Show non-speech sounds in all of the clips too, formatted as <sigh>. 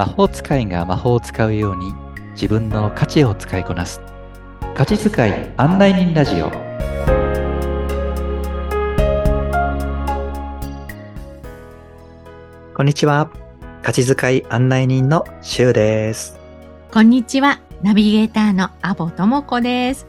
魔法使いが魔法を使うように自分の価値を使いこなす。価値使い案内人ラジオ。こんにちは。価値使い案内人のしゅうです。こんにちは。ナビゲーターのアボともこです。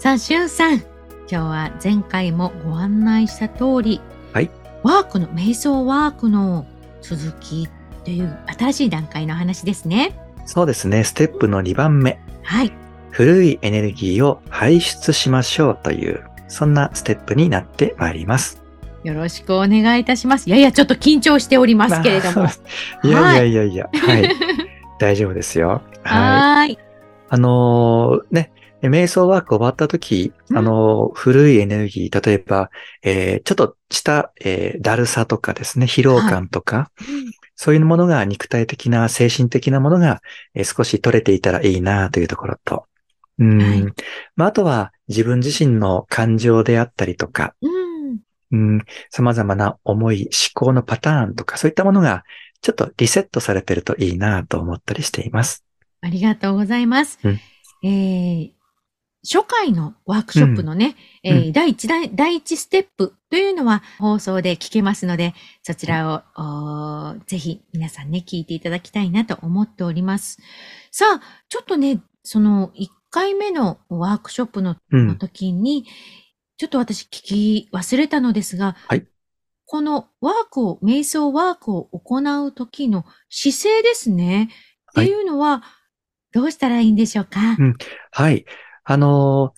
さあしゅうさん。今日は前回もご案内した通りはい。ワークの瞑想ワークの続きという新しい段階の話ですね。そうですね。ステップの2番目。はい。古いエネルギーを排出しましょうという、そんなステップになってまいります。よろしくお願いいたします。いやいや、ちょっと緊張しておりますけれども。<laughs> いやいやいやいや、はい。大丈夫ですよ。<laughs> はい。あのー、ね、瞑想ワーク終わった時、うん、あの、古いエネルギー、例えば、えー、ちょっとした、えー、だるさとかですね、疲労感とか、はいそういうものが肉体的な、精神的なものが、えー、少し取れていたらいいなというところと、うん、はい、まあ、あとは自分自身の感情であったりとか、うん、様々な思い、思考のパターンとか、そういったものがちょっとリセットされてるといいなと思ったりしています。ありがとうございます。うん、えー、初回のワークショップのね、うん、えー、第一第、第一ステップというのは放送で聞けますので、そちらを、ぜひ皆さんね、聞いていただきたいなと思っております。さあ、ちょっとね、その1回目のワークショップの,、の時に、ちょっと私聞き忘れたのですが、はい、このワークを、瞑想ワークを行う時の姿勢ですね。っていうのは、どうしたらいいんでしょうか、うん、はい。あの、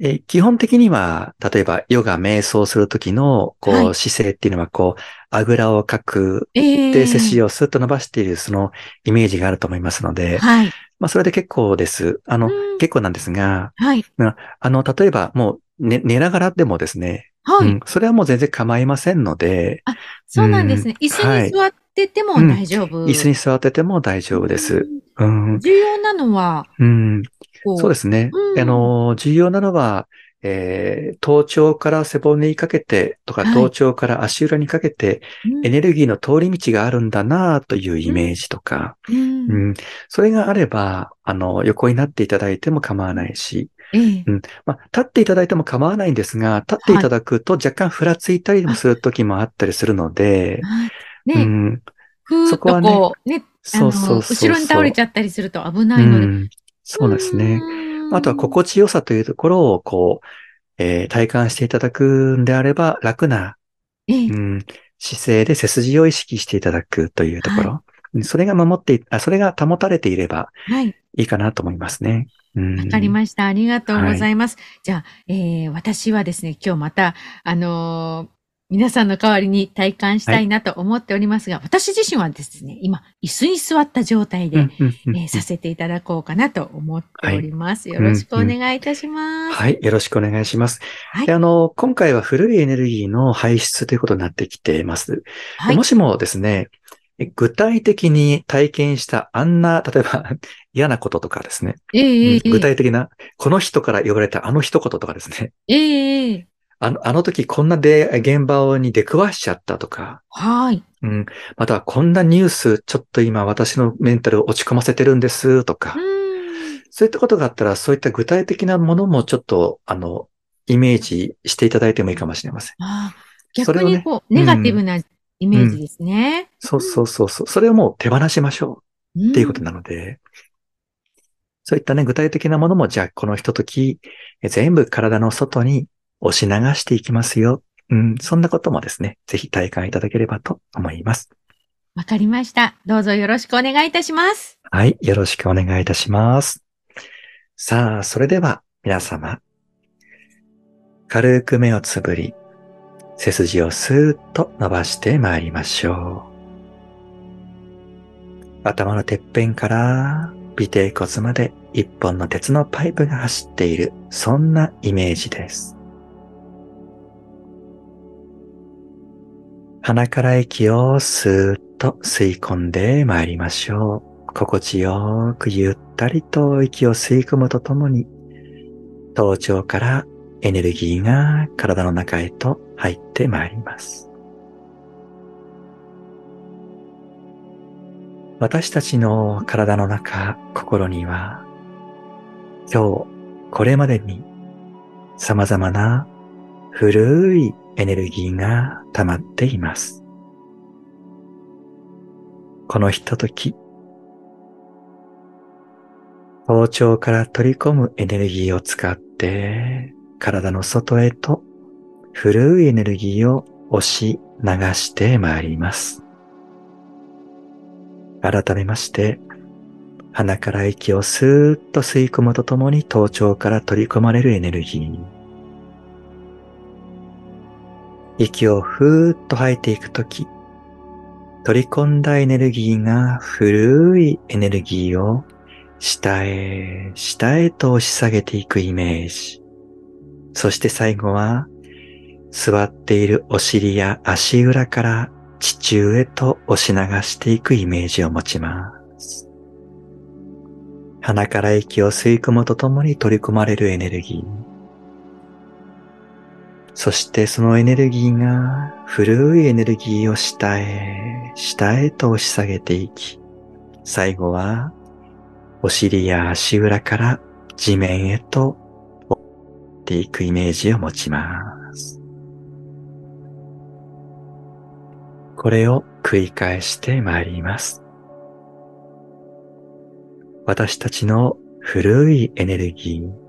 え基本的には、例えばヨガ瞑想するときの、こう、はい、姿勢っていうのは、こう、あぐらをかく、で、背筋をスッと伸ばしている、そのイメージがあると思いますので、はい。まあ、それで結構です。あの、結構なんですが、はい。あの、例えば、もう、寝、寝ながらでもですね、はい、うん。それはもう全然構いませんので。あ、そうなんですね。うん、椅子に座ってても大丈夫、うん、椅子に座ってても大丈夫です。うん。重要なのは、うん。そう。ですね。うん、あの、重要なのは、えー、頭頂から背骨にかけてとか、頭頂から足裏にかけて、エネルギーの通り道があるんだなというイメージとか、うん、うん、それがあれば、あの、横になっていただいても構わないし、うん。まあ、立っていただいても構わないんですが、立っていただくと若干ふらついたりもする時もあったりするので、ね、うん、そこはね、ねそうそう。後ろに倒れちゃったりすると危ないので、うん、そうですね。あとは心地よさというところを、こう、えー、体感していただくんであれば、楽な、うん、姿勢で背筋を意識していただくというところ。はい、それが守ってあ、それが保たれていれば、いいかなと思いますね。わ、はい、かりました。ありがとうございます。はい、じゃあ、えー、私はですね、今日また、あのー皆さんの代わりに体感したいなと思っておりますが、はい、私自身はですね、今、椅子に座った状態で、えー、させていただこうかなと思っております。はい、よろしくお願いいたします。はい、よろしくお願いします。はい、あの、今回は古いエネルギーの排出ということになってきています。はい、もしもですね、具体的に体験したあんな、例えば <laughs> 嫌なこととかですね。えー、具体的な、この人から言われたあの一言とかですね。えー、あの、あの時こんなで現場に出くわしちゃったとか。はい。うん。またはこんなニュース、ちょっと今私のメンタルを落ち込ませてるんですとか。そういったことがあったら、そういった具体的なものもちょっと、あの、イメージしていただいてもいいかもしれません。あ逆にこう、ね、ネガティブなイメージですね、うん、そうそうそうそう。それをもう手放しましょうっていうことなので、そういったね、具体的なものも、じゃあこのひととき、全部体の外に押し流していきますよ。うん、そんなこともですね、ぜひ体感いただければと思います。わかりました。どうぞよろしくお願いいたします。はい、よろしくお願いいたします。さあ、それでは皆様、軽く目をつぶり、背筋をスーッと伸ばして参りましょう。頭のてっぺんから尾低骨まで一本の鉄のパイプが走っている、そんなイメージです。鼻から息をスーッと吸い込んで参りましょう。心地よくゆったりと息を吸い込むとともに、頭頂からエネルギーが体の中へと入ってまいります。私たちの体の中、心には、今日、これまでに様々な古いエネルギーが溜まっています。このひととき、頭頂から取り込むエネルギーを使って体の外へと古いエネルギーを押し流してまいります。改めまして、鼻から息をスーッと吸い込むとともに頭頂から取り込まれるエネルギー。息をふーっと吐いていくとき、取り込んだエネルギーが古いエネルギーを下へ、下へと押し下げていくイメージ。そして最後は、座っているお尻や足裏から地中へと押し流していくイメージを持ちます。鼻から息を吸い込むとともに取り込まれるエネルギー。そしてそのエネルギーが古いエネルギーを下へ、下へと押し下げていき、最後はお尻や足裏から地面へと折っていくイメージを持ちます。これを繰り返してまいります。私たちの古いエネルギー、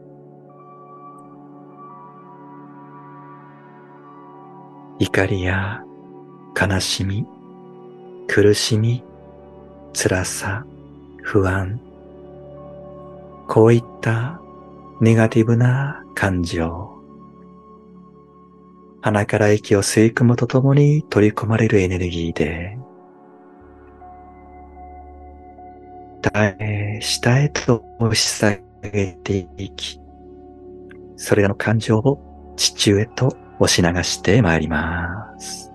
怒りや悲しみ、苦しみ、辛さ、不安、こういったネガティブな感情。鼻から息を吸い込むとともに取り込まれるエネルギーで、下へと押し下げていき、それらの感情を地中へと押し流してまいります。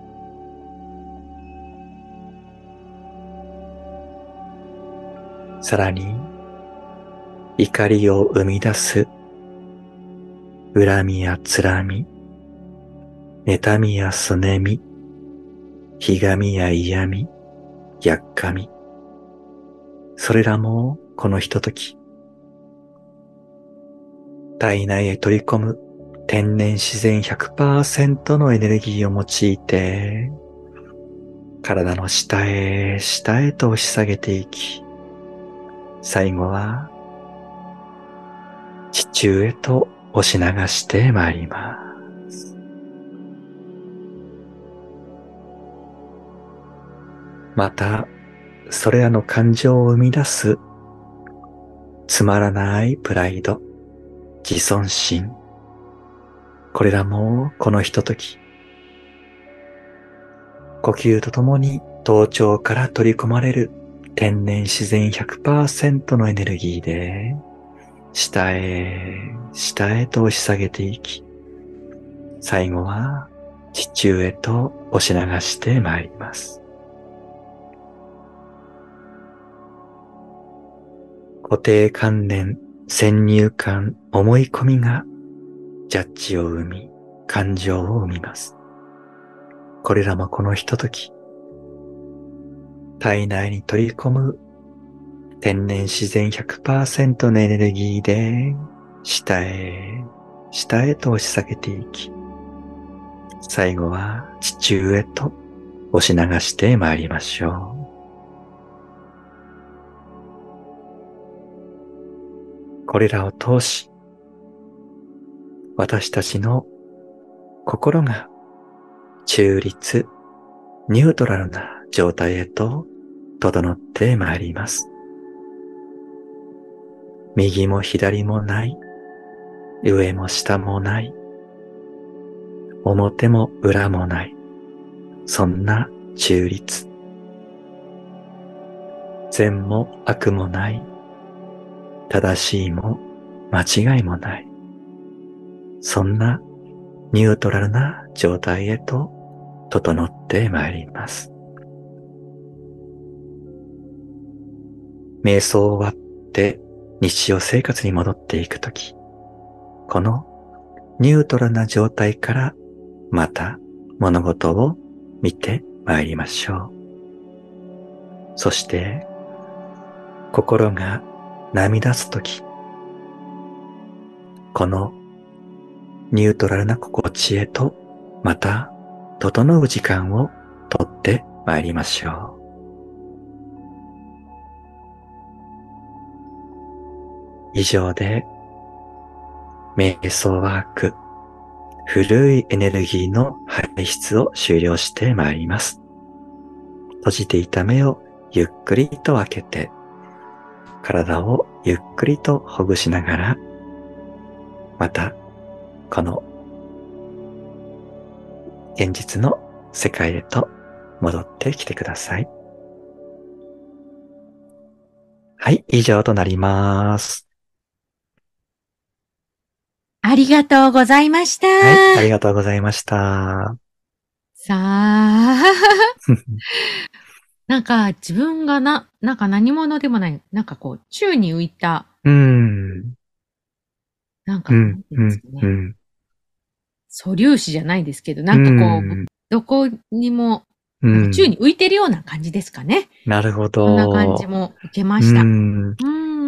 さらに、怒りを生み出す、恨みや辛み、妬みやすねみ、ひがみや嫌み、やっかみ。それらもこのひととき、体内へ取り込む天然自然100%のエネルギーを用いて、体の下へ下へと押し下げていき、最後は地中へと押し流してまいります。また、それらの感情を生み出すつまらないプライド、自尊心、これらもこのひととき、呼吸とともに頭頂から取り込まれる天然自然100%のエネルギーで下へ、下へと押し下げていき、最後は地中へと押し流してまいります。固定観念、先入観、思い込みがジャッジを生み、感情を生みます。これらもこのひととき、体内に取り込む天然自然100%のエネルギーで下へ、下へと押し下げていき、最後は地中へと押し流して参りましょう。これらを通し、私たちの心が中立、ニュートラルな状態へと整ってまいります。右も左もない。上も下もない。表も裏もない。そんな中立。善も悪もない。正しいも間違いもない。そんなニュートラルな状態へと整ってまいります。瞑想終わって日常生活に戻っていくとき、このニュートラルな状態からまた物事を見て参りましょう。そして心が涙すとき、このニュートラルな心地へとまた整う時間をとってまいりましょう。以上で、瞑想ワーク、古いエネルギーの排出を終了してまいります。閉じていた目をゆっくりと開けて、体をゆっくりとほぐしながら、また、この現実の世界へと戻ってきてください。はい、以上となります。ありがとうございました。はい、ありがとうございました。さあ。<laughs> なんか自分がな、なんか何者でもない、なんかこう、宙に浮いた。うん。なんか、うん、うん、うん。素粒子じゃないですけど、なんかこう、うん、どこにも、宙に浮いてるような感じですかね。なるほど。そんな感じも受けました。うん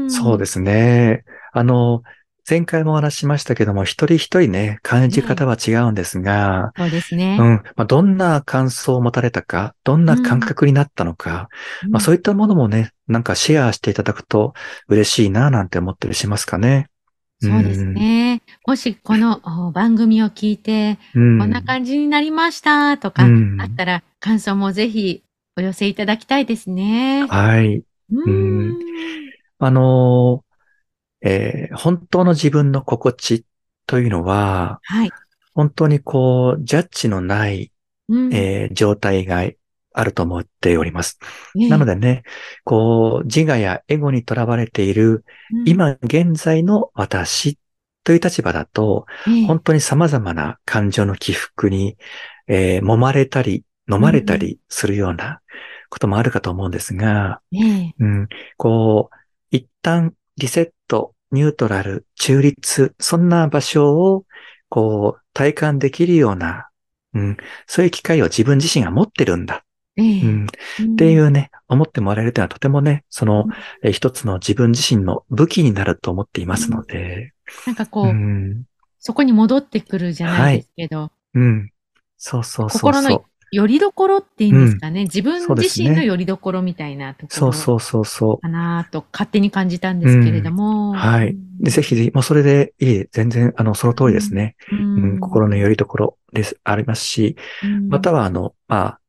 そうですね。あの、前回もお話ししましたけども、一人一人ね、感じ方は違うんですが、そうですね。うん。まあ、どんな感想を持たれたか、どんな感覚になったのか、うん、まあ、そういったものもね、なんかシェアしていただくと嬉しいな、なんて思ったりしますかね。そうですね。もしこの番組を聞いて、こんな感じになりましたとか、あったら感想もぜひお寄せいただきたいですね。はい。うん。あのえー、本当の自分の心地というのは、はい、本当にこう、ジャッジのない、うん、えー、状態があると思っております。なのでね、こう、自我やエゴにとらわれている、うん、今現在の私という立場だと、本当に様々な感情の起伏に、えー、揉まれたり、飲まれたりするようなこともあるかと思うんですが、うん、こう、一旦リセット、ニュートラル、中立、そんな場所を、こう、体感できるような、うん、そういう機会を自分自身が持ってるんだ。うん、っていうね、思ってもらえるというのはとてもね、その、うん、一つの自分自身の武器になると思っていますので。なんかこう、うん、そこに戻ってくるじゃないですけど。はい、うん。そうそうそう心のよりどころっていうんですかね。うん、自分自身のよりどころみたいなところ。そうそうそうそう。かなと勝手に感じたんですけれども。うん、はい。でぜひぜひ、もうそれでいい。全然、あの、その通りですね。うん、心のよりどころです、ありますし、または、あの、まあ、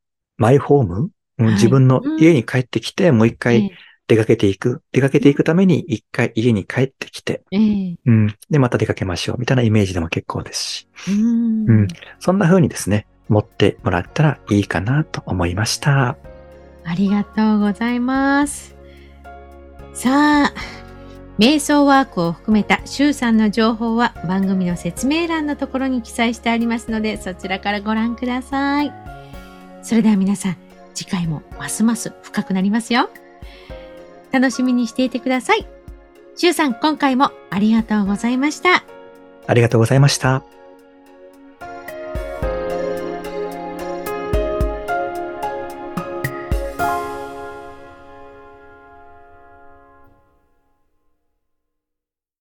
マイホーム、はい、自分の家に帰ってきて、もう一回出かけていく。出かけていくために一回家に帰ってきて、うん、で、また出かけましょう。みたいなイメージでも結構ですし。うん、そんな風にですね、持ってもらったらいいかなと思いました。ありがとうございます。さあ、瞑想ワークを含めた周さんの情報は番組の説明欄のところに記載してありますので、そちらからご覧ください。それでは皆さん、次回もますます深くなりますよ。楽しみにしていてください。しゅうさん、今回もありがとうございました。ありがとうございました。